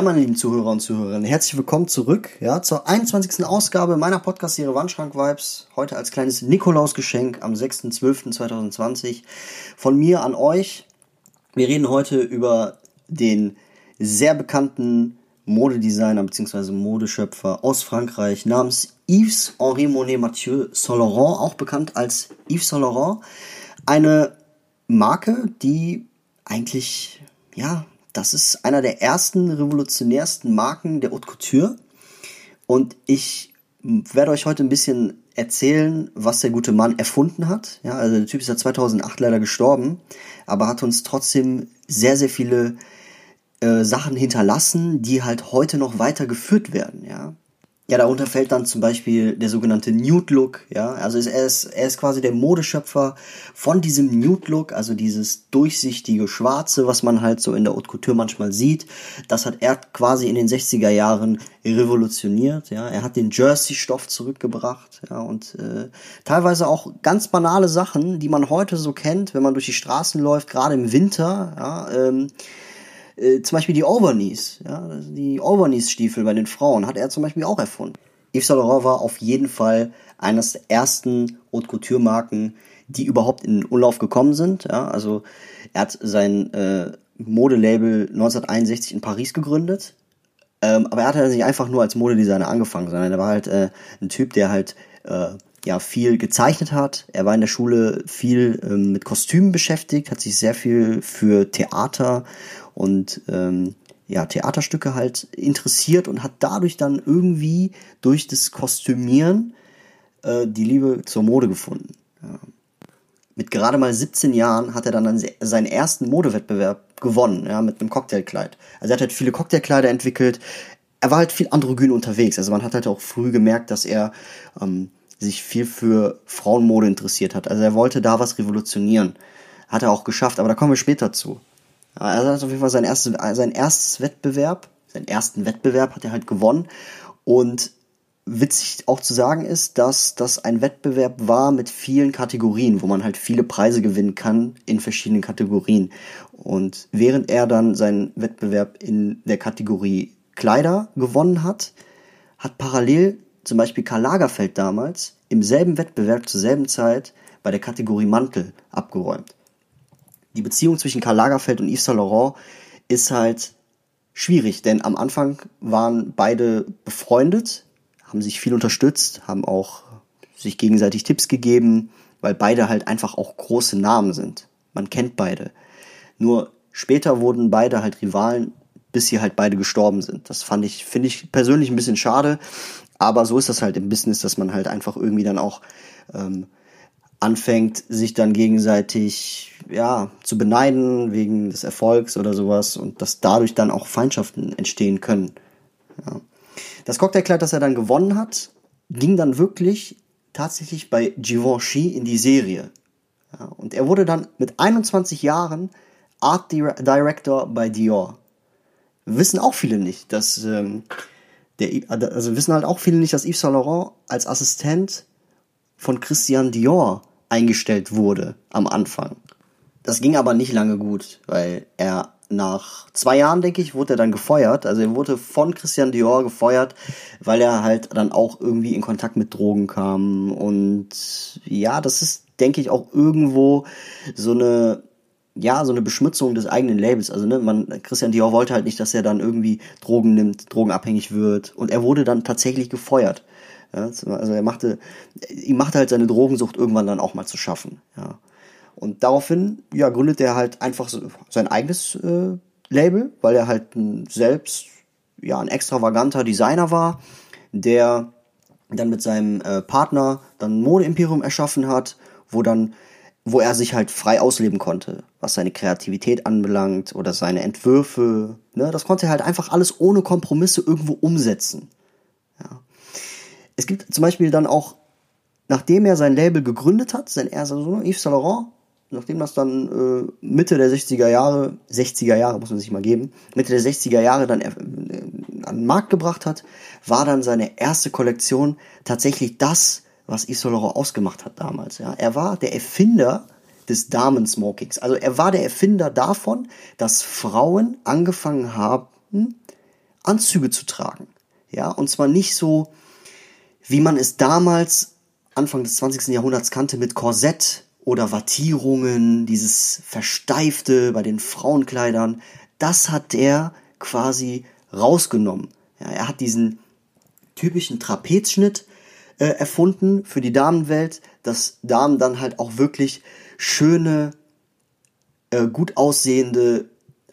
Ja, meine lieben Zuhörer und Zuhörerinnen, herzlich willkommen zurück ja, zur 21. Ausgabe meiner Podcast-Serie Wandschrank-Vibes. Heute als kleines Nikolausgeschenk am 6.12.2020 von mir an euch. Wir reden heute über den sehr bekannten Modedesigner bzw. Modeschöpfer aus Frankreich namens Yves Henri Monet Mathieu Saint Laurent, auch bekannt als Yves Saint Laurent. Eine Marke, die eigentlich ja das ist einer der ersten revolutionärsten Marken der Haute Couture. Und ich werde euch heute ein bisschen erzählen, was der gute Mann erfunden hat. Ja, also der Typ ist ja 2008 leider gestorben, aber hat uns trotzdem sehr, sehr viele äh, Sachen hinterlassen, die halt heute noch weitergeführt werden. Ja, ja, darunter fällt dann zum Beispiel der sogenannte Nude Look. Ja, also er, ist, er ist quasi der Modeschöpfer von diesem Nude Look, also dieses durchsichtige Schwarze, was man halt so in der Haute Couture manchmal sieht. Das hat er quasi in den 60er Jahren revolutioniert. Ja, er hat den Jersey-Stoff zurückgebracht. Ja, und äh, teilweise auch ganz banale Sachen, die man heute so kennt, wenn man durch die Straßen läuft, gerade im Winter. Ja, ähm, äh, zum Beispiel die Overknees, ja, die Overknees-Stiefel bei den Frauen hat er zum Beispiel auch erfunden. Yves Saint Laurent war auf jeden Fall eines der ersten Haute Couture Marken, die überhaupt in Umlauf gekommen sind. Ja, also er hat sein äh, Modelabel 1961 in Paris gegründet. Ähm, aber er hat halt nicht einfach nur als Modedesigner angefangen, sondern er war halt äh, ein Typ, der halt äh, ja viel gezeichnet hat. Er war in der Schule viel ähm, mit Kostümen beschäftigt, hat sich sehr viel für Theater und ähm, ja, Theaterstücke halt interessiert und hat dadurch dann irgendwie durch das Kostümieren äh, die Liebe zur Mode gefunden. Ja. Mit gerade mal 17 Jahren hat er dann seinen ersten Modewettbewerb gewonnen, ja, mit einem Cocktailkleid. Also er hat halt viele Cocktailkleider entwickelt. Er war halt viel androgyn unterwegs. Also man hat halt auch früh gemerkt, dass er ähm, sich viel für Frauenmode interessiert hat. Also er wollte da was revolutionieren. Hat er auch geschafft, aber da kommen wir später zu. Er hat auf jeden Fall sein erstes, sein erstes Wettbewerb, seinen ersten Wettbewerb hat er halt gewonnen. Und witzig auch zu sagen ist, dass das ein Wettbewerb war mit vielen Kategorien, wo man halt viele Preise gewinnen kann in verschiedenen Kategorien. Und während er dann seinen Wettbewerb in der Kategorie Kleider gewonnen hat, hat parallel zum Beispiel Karl Lagerfeld damals im selben Wettbewerb zur selben Zeit bei der Kategorie Mantel abgeräumt die Beziehung zwischen Karl Lagerfeld und Yves Saint Laurent ist halt schwierig, denn am Anfang waren beide befreundet, haben sich viel unterstützt, haben auch sich gegenseitig Tipps gegeben, weil beide halt einfach auch große Namen sind. Man kennt beide. Nur später wurden beide halt Rivalen, bis sie halt beide gestorben sind. Das fand ich, finde ich persönlich ein bisschen schade, aber so ist das halt im Business, dass man halt einfach irgendwie dann auch ähm, anfängt, sich dann gegenseitig ja zu beneiden wegen des Erfolgs oder sowas und dass dadurch dann auch Feindschaften entstehen können. Ja. Das Cocktailkleid, das er dann gewonnen hat, ging dann wirklich tatsächlich bei Givenchy in die Serie. Ja, und er wurde dann mit 21 Jahren Art Director bei Dior. Wissen auch viele nicht, dass ähm, der, also wissen halt auch viele nicht, dass Yves Saint Laurent als Assistent von Christian Dior eingestellt wurde am Anfang. Das ging aber nicht lange gut, weil er nach zwei Jahren, denke ich, wurde er dann gefeuert. Also er wurde von Christian Dior gefeuert, weil er halt dann auch irgendwie in Kontakt mit Drogen kam. Und ja, das ist, denke ich, auch irgendwo so eine, ja, so eine Beschmutzung des eigenen Labels. Also, ne, man, Christian Dior wollte halt nicht, dass er dann irgendwie Drogen nimmt, drogenabhängig wird. Und er wurde dann tatsächlich gefeuert. Ja, also er machte, ihm machte halt seine Drogensucht irgendwann dann auch mal zu schaffen. Ja. Und daraufhin, ja, gründet er halt einfach sein eigenes äh, Label, weil er halt ein, selbst ja ein extravaganter Designer war, der dann mit seinem äh, Partner dann ein Modeimperium erschaffen hat, wo dann wo er sich halt frei ausleben konnte, was seine Kreativität anbelangt oder seine Entwürfe. Ne, das konnte er halt einfach alles ohne Kompromisse irgendwo umsetzen. Es gibt zum Beispiel dann auch, nachdem er sein Label gegründet hat, sein erster Sohn, Yves Saint Laurent, nachdem das dann äh, Mitte der 60er Jahre, 60er Jahre muss man sich mal geben, Mitte der 60er Jahre dann äh, an den Markt gebracht hat, war dann seine erste Kollektion tatsächlich das, was Yves Saint Laurent ausgemacht hat damals. Ja. Er war der Erfinder des Damensmokings. Also er war der Erfinder davon, dass Frauen angefangen haben, Anzüge zu tragen. Ja, und zwar nicht so, wie man es damals Anfang des 20. Jahrhunderts kannte mit Korsett oder Wattierungen, dieses Versteifte bei den Frauenkleidern. Das hat er quasi rausgenommen. Ja, er hat diesen typischen Trapezschnitt äh, erfunden für die Damenwelt, dass Damen dann halt auch wirklich schöne, äh, gut aussehende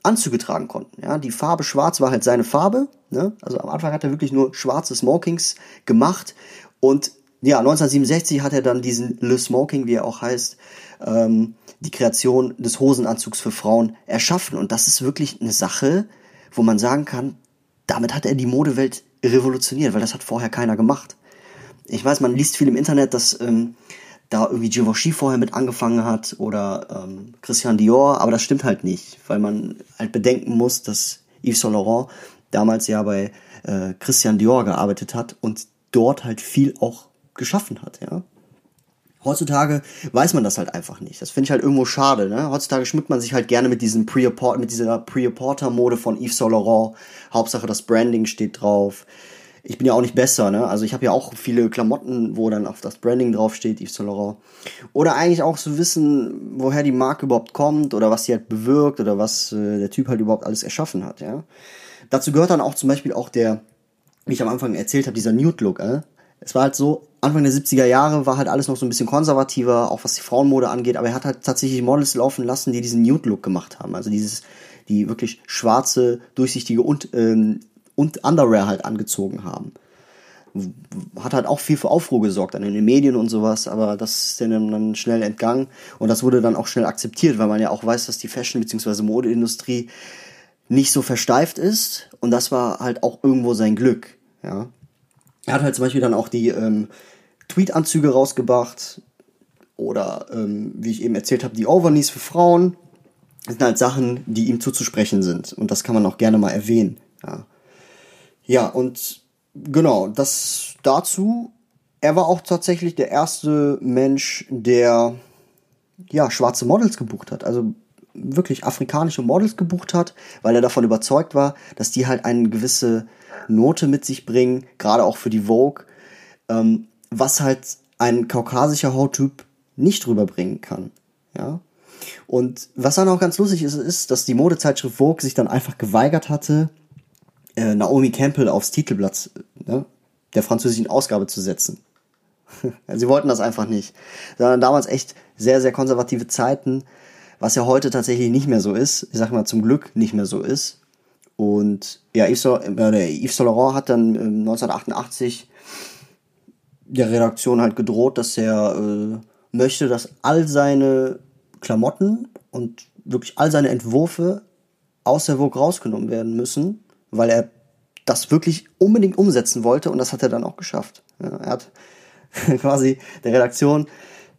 Anzüge tragen konnten. Ja, die Farbe Schwarz war halt seine Farbe. Ne? Also am Anfang hat er wirklich nur schwarze Smokings gemacht und ja, 1967 hat er dann diesen Le Smoking, wie er auch heißt, ähm, die Kreation des Hosenanzugs für Frauen erschaffen. Und das ist wirklich eine Sache, wo man sagen kann, damit hat er die Modewelt revolutioniert, weil das hat vorher keiner gemacht. Ich weiß, man liest viel im Internet, dass ähm, da irgendwie Givenchy vorher mit angefangen hat oder ähm, Christian Dior, aber das stimmt halt nicht, weil man halt bedenken muss, dass Yves Saint Laurent damals ja bei äh, Christian Dior gearbeitet hat und dort halt viel auch geschaffen hat, ja. Heutzutage weiß man das halt einfach nicht. Das finde ich halt irgendwo schade. Ne? Heutzutage schmückt man sich halt gerne mit diesem Pre mit dieser Pre-Porter-Mode von Yves Saint Laurent. Hauptsache das Branding steht drauf. Ich bin ja auch nicht besser, ne? Also ich habe ja auch viele Klamotten, wo dann auf das Branding draufsteht, Yves Saint Laurent. Oder eigentlich auch zu so wissen, woher die Marke überhaupt kommt oder was sie halt bewirkt oder was äh, der Typ halt überhaupt alles erschaffen hat, ja. Dazu gehört dann auch zum Beispiel auch der, wie ich am Anfang erzählt habe, dieser Nude-Look, äh? Es war halt so, Anfang der 70er Jahre war halt alles noch so ein bisschen konservativer, auch was die Frauenmode angeht, aber er hat halt tatsächlich Models laufen lassen, die diesen Nude-Look gemacht haben. Also dieses, die wirklich schwarze, durchsichtige und, ähm, und Underwear halt angezogen haben. Hat halt auch viel für Aufruhr gesorgt an den Medien und sowas, aber das ist dann, dann schnell entgangen und das wurde dann auch schnell akzeptiert, weil man ja auch weiß, dass die Fashion- bzw. Modeindustrie nicht so versteift ist und das war halt auch irgendwo sein Glück, ja. Er hat halt zum Beispiel dann auch die ähm, Tweet-Anzüge rausgebracht oder, ähm, wie ich eben erzählt habe, die Overknees für Frauen. Das sind halt Sachen, die ihm zuzusprechen sind und das kann man auch gerne mal erwähnen. Ja, ja und genau, das dazu. Er war auch tatsächlich der erste Mensch, der ja schwarze Models gebucht hat. Also wirklich afrikanische Models gebucht hat, weil er davon überzeugt war, dass die halt eine gewisse Note mit sich bringen, gerade auch für die Vogue, ähm, was halt ein kaukasischer Hauttyp nicht rüberbringen kann. Ja. Und was dann auch ganz lustig ist, ist, dass die Modezeitschrift Vogue sich dann einfach geweigert hatte, äh, Naomi Campbell aufs Titelblatt ne, der französischen Ausgabe zu setzen. Sie wollten das einfach nicht. Sondern damals echt sehr, sehr konservative Zeiten, was ja heute tatsächlich nicht mehr so ist. Ich sag mal zum Glück nicht mehr so ist. Und ja, Yves, äh, Saint Laurent hat dann äh, 1988 der Redaktion halt gedroht, dass er äh, möchte, dass all seine Klamotten und wirklich all seine Entwürfe aus der Vogue rausgenommen werden müssen, weil er das wirklich unbedingt umsetzen wollte und das hat er dann auch geschafft. Er hat quasi der Redaktion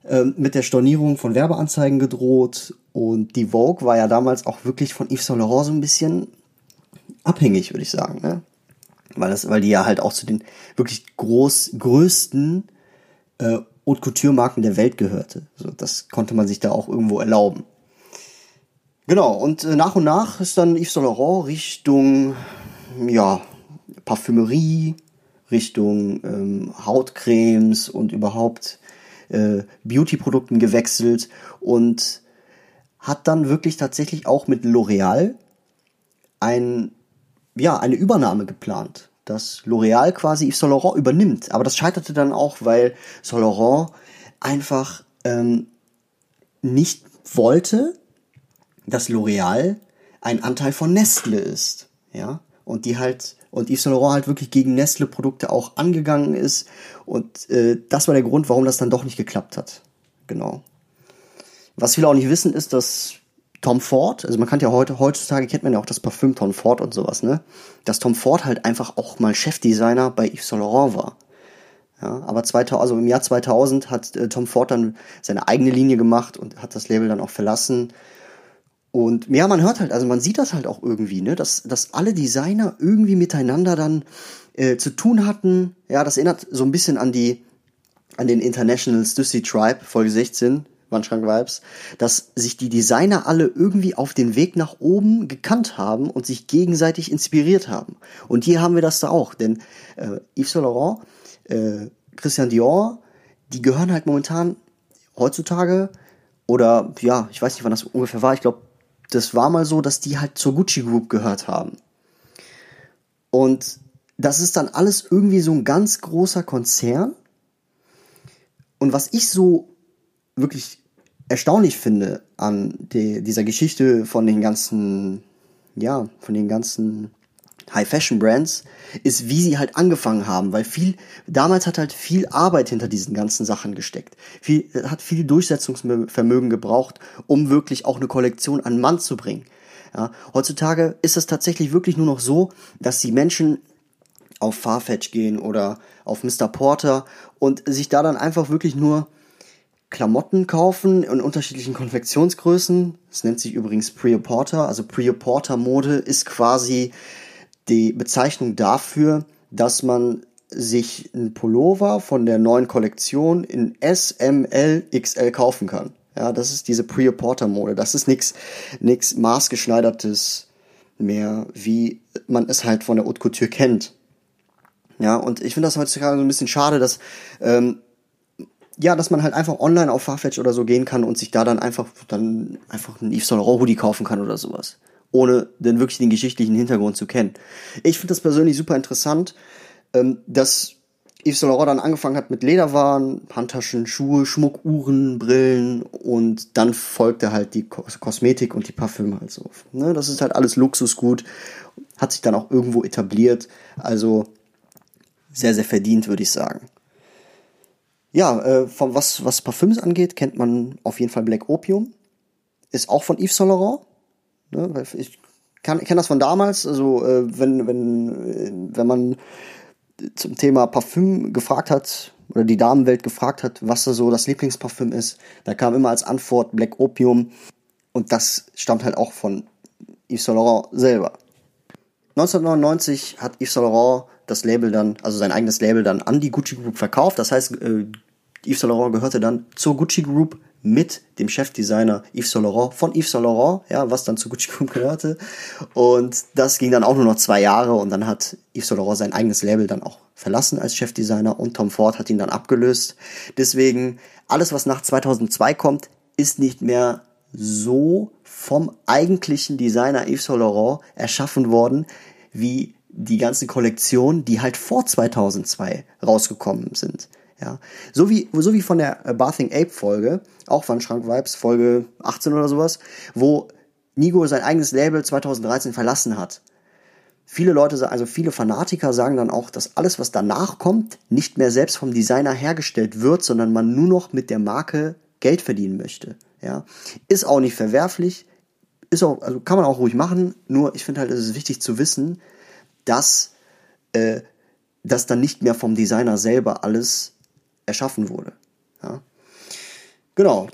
äh, mit der Stornierung von Werbeanzeigen gedroht und die Vogue war ja damals auch wirklich von Yves Saint Laurent so ein bisschen abhängig, würde ich sagen. Ne? Weil, das, weil die ja halt auch zu den wirklich groß, größten äh, Haute Couture-Marken der Welt gehörte. Also das konnte man sich da auch irgendwo erlauben. Genau, und äh, nach und nach ist dann Yves Saint Laurent Richtung, ja, Parfümerie, Richtung ähm, Hautcremes und überhaupt äh, Beauty-Produkten gewechselt und hat dann wirklich tatsächlich auch mit L'Oreal ein ja, eine Übernahme geplant, dass L'Oreal quasi Yves Saint Laurent übernimmt. Aber das scheiterte dann auch, weil Saint Laurent einfach ähm, nicht wollte, dass L'Oreal ein Anteil von Nestle ist. Ja, und die halt und Yves Saint Laurent halt wirklich gegen Nestle-Produkte auch angegangen ist. Und äh, das war der Grund, warum das dann doch nicht geklappt hat. Genau. Was viele auch nicht wissen, ist, dass Tom Ford, also man kann ja heute, heutzutage kennt man ja auch das Parfüm Tom Ford und sowas, ne? Dass Tom Ford halt einfach auch mal Chefdesigner bei Yves Saint Laurent war. Ja, aber 2000, also im Jahr 2000 hat äh, Tom Ford dann seine eigene Linie gemacht und hat das Label dann auch verlassen. Und ja, man hört halt, also man sieht das halt auch irgendwie, ne, dass, dass alle Designer irgendwie miteinander dann äh, zu tun hatten. Ja, das erinnert so ein bisschen an die, an den International Stussy Tribe, Folge 16, Wandschrank-Vibes, dass sich die Designer alle irgendwie auf den Weg nach oben gekannt haben und sich gegenseitig inspiriert haben. Und hier haben wir das da auch, denn äh, Yves Saint Laurent, äh, Christian Dior, die gehören halt momentan heutzutage oder ja, ich weiß nicht, wann das ungefähr war. Ich glaube, das war mal so, dass die halt zur Gucci Group gehört haben. Und das ist dann alles irgendwie so ein ganz großer Konzern. Und was ich so wirklich erstaunlich finde an de, dieser Geschichte von den ganzen, ja, von den ganzen High-Fashion-Brands, ist, wie sie halt angefangen haben, weil viel, damals hat halt viel Arbeit hinter diesen ganzen Sachen gesteckt. Viel, hat viel Durchsetzungsvermögen gebraucht, um wirklich auch eine Kollektion an Mann zu bringen. Ja, heutzutage ist es tatsächlich wirklich nur noch so, dass die Menschen auf Farfetch gehen oder auf Mr. Porter und sich da dann einfach wirklich nur Klamotten kaufen in unterschiedlichen Konfektionsgrößen. Es nennt sich übrigens Pre-Porter. Also Pre-Porter-Mode ist quasi die Bezeichnung dafür, dass man sich ein Pullover von der neuen Kollektion in S, M, L, XL kaufen kann. Ja, das ist diese Pre-Porter-Mode. Das ist nichts nix maßgeschneidertes mehr, wie man es halt von der Haute Couture kennt. Ja, und ich finde das heutzutage so ein bisschen schade, dass ähm, ja, dass man halt einfach online auf Farfetch oder so gehen kann und sich da dann einfach dann einfach einen Yves Saint Laurent Hoodie kaufen kann oder sowas, ohne denn wirklich den geschichtlichen Hintergrund zu kennen. Ich finde das persönlich super interessant, ähm, dass Yves Saint Laurent dann angefangen hat mit Lederwaren, Handtaschen, Schuhe, Schmuck, Uhren, Brillen und dann folgte halt die Kosmetik und die Parfüme halt so. Ne, das ist halt alles Luxusgut, hat sich dann auch irgendwo etabliert, also sehr, sehr verdient, würde ich sagen. Ja, äh, von was, was Parfüms angeht, kennt man auf jeden Fall Black Opium. Ist auch von Yves Saint Laurent. Ne? Ich kenne das von damals. Also, äh, wenn, wenn, wenn man zum Thema Parfüm gefragt hat, oder die Damenwelt gefragt hat, was da so das Lieblingsparfüm ist, da kam immer als Antwort Black Opium. Und das stammt halt auch von Yves Saint Laurent selber. 1999 hat Yves Saint Laurent das Label dann, also sein eigenes Label dann an die Gucci Group verkauft. Das heißt, äh, Yves Saint Laurent gehörte dann zur Gucci Group mit dem Chefdesigner Yves Saint Laurent von Yves Saint Laurent, ja, was dann zur Gucci Group gehörte. Und das ging dann auch nur noch zwei Jahre und dann hat Yves Saint Laurent sein eigenes Label dann auch verlassen als Chefdesigner und Tom Ford hat ihn dann abgelöst. Deswegen alles, was nach 2002 kommt, ist nicht mehr so vom eigentlichen Designer Yves Saint Laurent erschaffen worden, wie die ganzen Kollektionen, die halt vor 2002 rausgekommen sind. Ja, so wie, so wie von der äh, Bathing Ape Folge, auch von Schrank Vibes, Folge 18 oder sowas, wo Nigo sein eigenes Label 2013 verlassen hat. Viele Leute, also viele Fanatiker sagen dann auch, dass alles, was danach kommt, nicht mehr selbst vom Designer hergestellt wird, sondern man nur noch mit der Marke Geld verdienen möchte. Ja, ist auch nicht verwerflich, ist auch, also kann man auch ruhig machen. Nur ich finde halt, es ist wichtig zu wissen, dass äh, das dann nicht mehr vom Designer selber alles erschaffen wurde. Ja. Genau.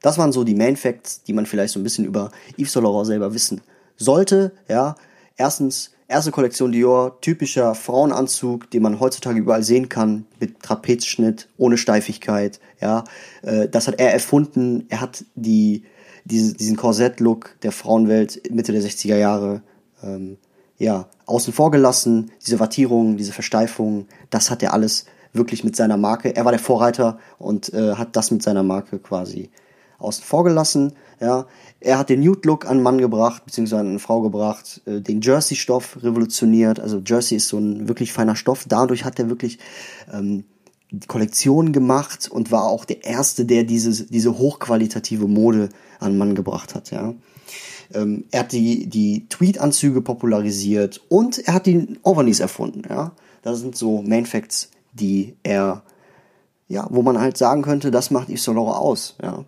Das waren so die Main Facts, die man vielleicht so ein bisschen über Yves Saint Laurent selber wissen sollte. Ja. Erstens, erste Kollektion Dior, typischer Frauenanzug, den man heutzutage überall sehen kann, mit Trapezschnitt, ohne Steifigkeit. Ja. Äh, das hat er erfunden. Er hat die, diese, diesen Korsett-Look der Frauenwelt Mitte der 60er Jahre ähm, ja, außen vor gelassen. Diese Wattierungen, diese Versteifungen, das hat er alles wirklich mit seiner Marke. Er war der Vorreiter und äh, hat das mit seiner Marke quasi außen vor gelassen. Ja, er hat den Nude-Look an Mann gebracht, beziehungsweise an eine Frau gebracht, äh, den Jersey-Stoff revolutioniert. Also Jersey ist so ein wirklich feiner Stoff. Dadurch hat er wirklich ähm, die Kollektion gemacht und war auch der Erste, der diese, diese hochqualitative Mode an Mann gebracht hat. Ja. Ähm, er hat die, die Tweet-Anzüge popularisiert und er hat die Overknees erfunden. Ja. Das sind so Main Facts, die er, ja, wo man halt sagen könnte, das macht Yves Saint Laurent aus, ja.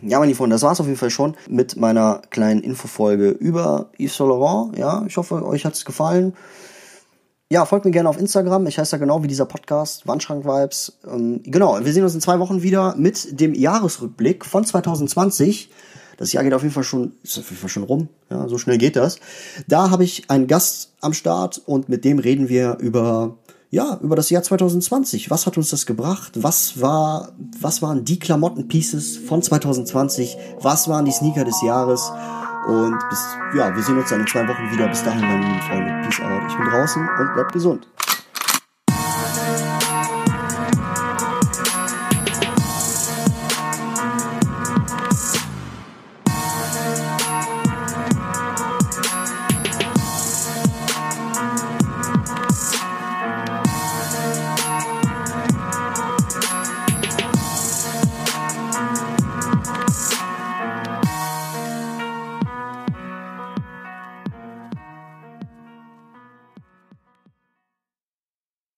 Ja, meine Freunde, das war's auf jeden Fall schon mit meiner kleinen Infofolge über Yves Saint Laurent. Ja, ich hoffe, euch hat's gefallen. Ja, folgt mir gerne auf Instagram. Ich heiße da genau wie dieser Podcast, Wandschrank Vibes. Ähm, genau, wir sehen uns in zwei Wochen wieder mit dem Jahresrückblick von 2020. Das Jahr geht auf jeden Fall schon, ist auf jeden Fall schon rum. Ja, so schnell geht das. Da habe ich einen Gast am Start und mit dem reden wir über ja, über das Jahr 2020. Was hat uns das gebracht? Was war, was waren die Klamottenpieces von 2020? Was waren die Sneaker des Jahres? Und bis, ja, wir sehen uns dann in zwei Wochen wieder. Bis dahin, meine lieben Freunde. Peace out. Ich bin draußen und bleibt gesund.